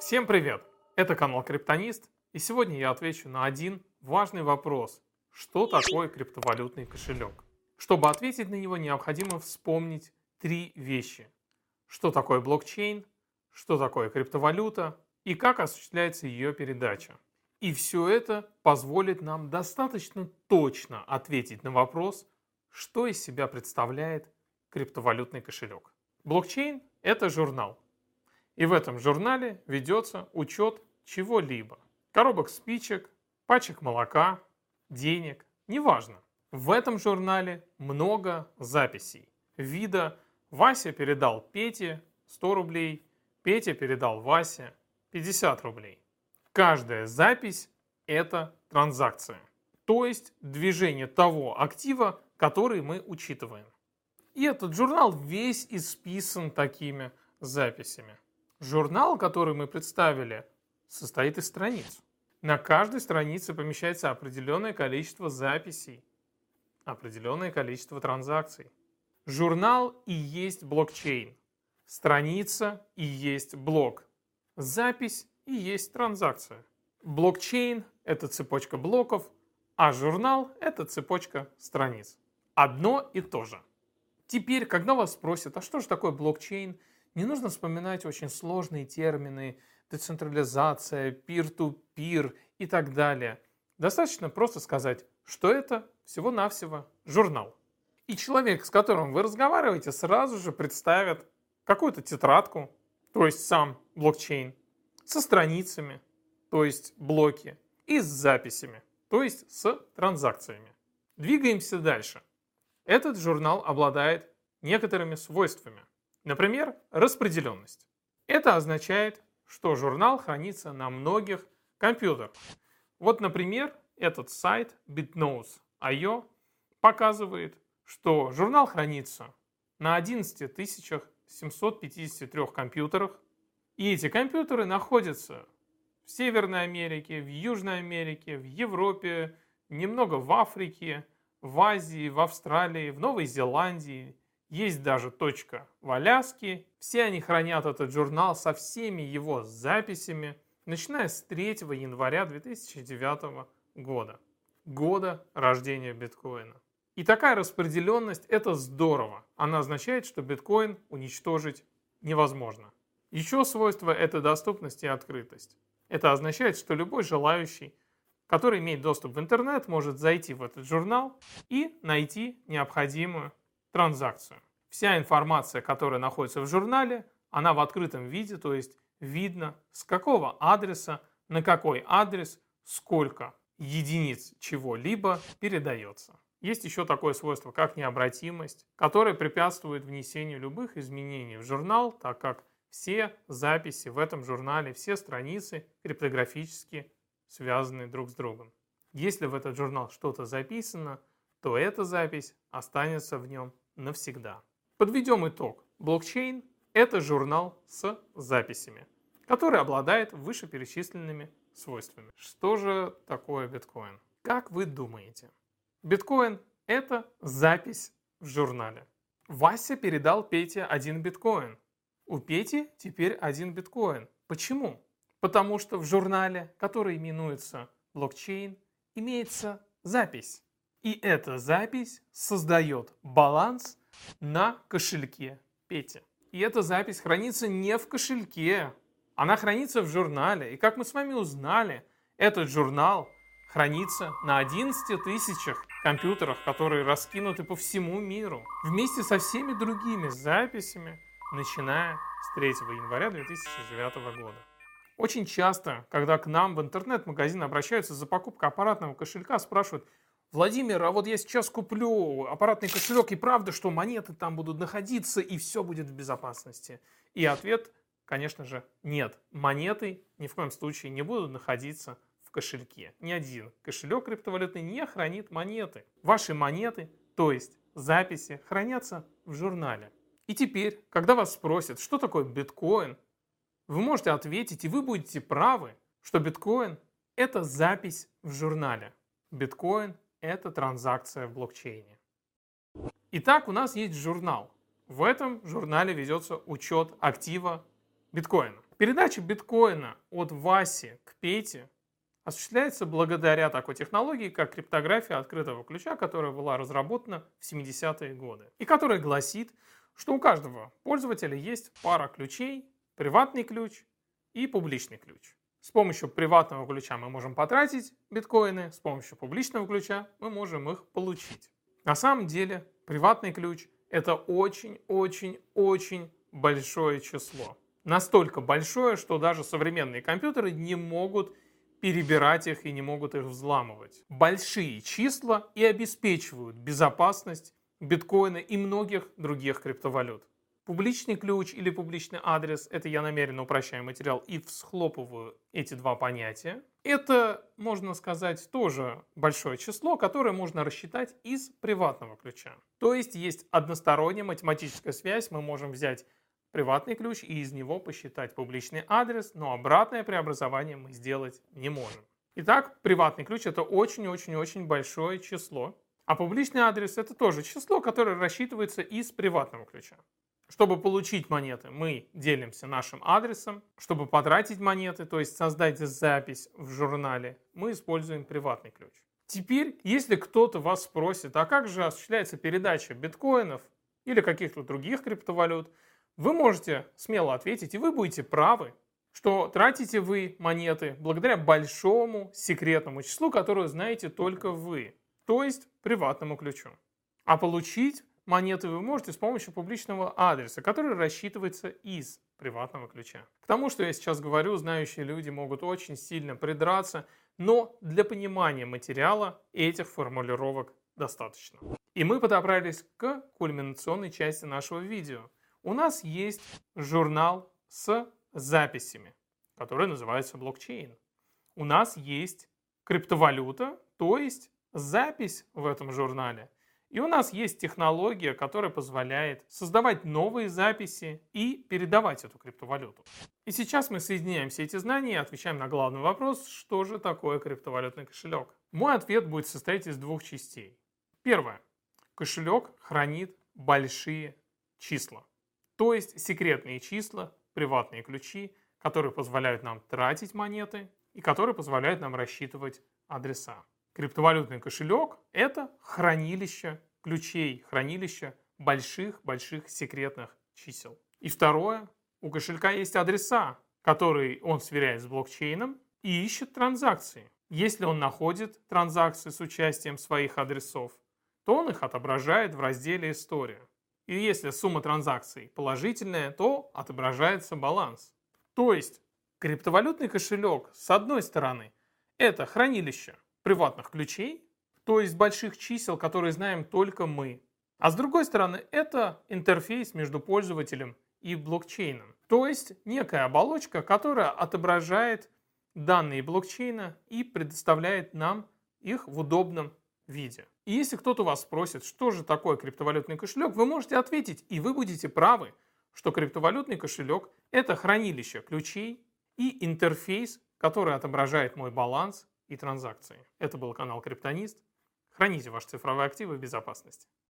Всем привет! Это канал Криптонист, и сегодня я отвечу на один важный вопрос. Что такое криптовалютный кошелек? Чтобы ответить на него, необходимо вспомнить три вещи. Что такое блокчейн, что такое криптовалюта и как осуществляется ее передача. И все это позволит нам достаточно точно ответить на вопрос, что из себя представляет криптовалютный кошелек. Блокчейн – это журнал. И в этом журнале ведется учет чего-либо. Коробок спичек, пачек молока, денег, неважно. В этом журнале много записей. Вида Вася передал Пете 100 рублей, Петя передал Васе 50 рублей. Каждая запись – это транзакция, то есть движение того актива, который мы учитываем. И этот журнал весь исписан такими записями. Журнал, который мы представили, состоит из страниц. На каждой странице помещается определенное количество записей, определенное количество транзакций. Журнал и есть блокчейн. Страница и есть блок. Запись и есть транзакция. Блокчейн – это цепочка блоков, а журнал – это цепочка страниц. Одно и то же. Теперь, когда вас спросят, а что же такое блокчейн, не нужно вспоминать очень сложные термины – децентрализация, пир-ту-пир и так далее. Достаточно просто сказать, что это всего-навсего журнал. И человек, с которым вы разговариваете, сразу же представит какую-то тетрадку, то есть сам блокчейн, со страницами, то есть блоки, и с записями, то есть с транзакциями. Двигаемся дальше. Этот журнал обладает некоторыми свойствами. Например, распределенность. Это означает, что журнал хранится на многих компьютерах. Вот, например, этот сайт bitnose.io показывает, что журнал хранится на 11 753 компьютерах, и эти компьютеры находятся в Северной Америке, в Южной Америке, в Европе, немного в Африке, в Азии, в Австралии, в Новой Зеландии, есть даже точка в Аляске. Все они хранят этот журнал со всеми его записями, начиная с 3 января 2009 года, года рождения биткоина. И такая распределенность – это здорово. Она означает, что биткоин уничтожить невозможно. Еще свойство – это доступность и открытость. Это означает, что любой желающий, который имеет доступ в интернет, может зайти в этот журнал и найти необходимую транзакцию. Вся информация, которая находится в журнале, она в открытом виде, то есть видно, с какого адреса, на какой адрес, сколько единиц чего-либо передается. Есть еще такое свойство, как необратимость, которое препятствует внесению любых изменений в журнал, так как все записи в этом журнале, все страницы криптографически связаны друг с другом. Если в этот журнал что-то записано, то эта запись останется в нем навсегда. Подведем итог. Блокчейн – это журнал с записями, который обладает вышеперечисленными свойствами. Что же такое биткоин? Как вы думаете? Биткоин – это запись в журнале. Вася передал Пете один биткоин. У Пети теперь один биткоин. Почему? Потому что в журнале, который именуется блокчейн, имеется запись. И эта запись создает баланс на кошельке Пети. И эта запись хранится не в кошельке, она хранится в журнале. И как мы с вами узнали, этот журнал хранится на 11 тысячах компьютерах, которые раскинуты по всему миру, вместе со всеми другими записями, начиная с 3 января 2009 года. Очень часто, когда к нам в интернет-магазин обращаются за покупкой аппаратного кошелька, спрашивают, Владимир, а вот я сейчас куплю аппаратный кошелек, и правда, что монеты там будут находиться, и все будет в безопасности? И ответ, конечно же, нет. Монеты ни в коем случае не будут находиться в кошельке. Ни один кошелек криптовалютный не хранит монеты. Ваши монеты, то есть записи, хранятся в журнале. И теперь, когда вас спросят, что такое биткоин, вы можете ответить, и вы будете правы, что биткоин – это запись в журнале. Биткоин – это транзакция в блокчейне. Итак, у нас есть журнал. В этом журнале ведется учет актива биткоина. Передача биткоина от Васи к Пете осуществляется благодаря такой технологии, как криптография открытого ключа, которая была разработана в 70-е годы. И которая гласит, что у каждого пользователя есть пара ключей, приватный ключ и публичный ключ. С помощью приватного ключа мы можем потратить биткоины, с помощью публичного ключа мы можем их получить. На самом деле приватный ключ это очень-очень-очень большое число. Настолько большое, что даже современные компьютеры не могут перебирать их и не могут их взламывать. Большие числа и обеспечивают безопасность биткоина и многих других криптовалют. Публичный ключ или публичный адрес, это я намеренно упрощаю материал и всхлопываю эти два понятия. Это, можно сказать, тоже большое число, которое можно рассчитать из приватного ключа. То есть есть односторонняя математическая связь, мы можем взять приватный ключ и из него посчитать публичный адрес, но обратное преобразование мы сделать не можем. Итак, приватный ключ это очень-очень-очень большое число, а публичный адрес это тоже число, которое рассчитывается из приватного ключа. Чтобы получить монеты, мы делимся нашим адресом. Чтобы потратить монеты, то есть создать запись в журнале, мы используем приватный ключ. Теперь, если кто-то вас спросит, а как же осуществляется передача биткоинов или каких-то других криптовалют, вы можете смело ответить, и вы будете правы, что тратите вы монеты благодаря большому секретному числу, которое знаете только вы, то есть приватному ключу. А получить монеты вы можете с помощью публичного адреса, который рассчитывается из приватного ключа. К тому, что я сейчас говорю, знающие люди могут очень сильно придраться, но для понимания материала этих формулировок достаточно. И мы подобрались к кульминационной части нашего видео – у нас есть журнал с записями, который называется блокчейн. У нас есть криптовалюта, то есть запись в этом журнале. И у нас есть технология, которая позволяет создавать новые записи и передавать эту криптовалюту. И сейчас мы соединяем все эти знания и отвечаем на главный вопрос, что же такое криптовалютный кошелек. Мой ответ будет состоять из двух частей. Первое. Кошелек хранит большие числа. То есть секретные числа, приватные ключи, которые позволяют нам тратить монеты и которые позволяют нам рассчитывать адреса. Криптовалютный кошелек – это хранилище ключей, хранилище больших-больших секретных чисел. И второе, у кошелька есть адреса, которые он сверяет с блокчейном и ищет транзакции. Если он находит транзакции с участием своих адресов, то он их отображает в разделе «История». И если сумма транзакций положительная, то отображается баланс. То есть криптовалютный кошелек, с одной стороны, это хранилище приватных ключей, то есть больших чисел, которые знаем только мы. А с другой стороны, это интерфейс между пользователем и блокчейном. То есть некая оболочка, которая отображает данные блокчейна и предоставляет нам их в удобном виде. И если кто-то вас спросит, что же такое криптовалютный кошелек, вы можете ответить, и вы будете правы, что криптовалютный кошелек – это хранилище ключей и интерфейс, который отображает мой баланс и транзакции. Это был канал Криптонист. Храните ваши цифровые активы в безопасности.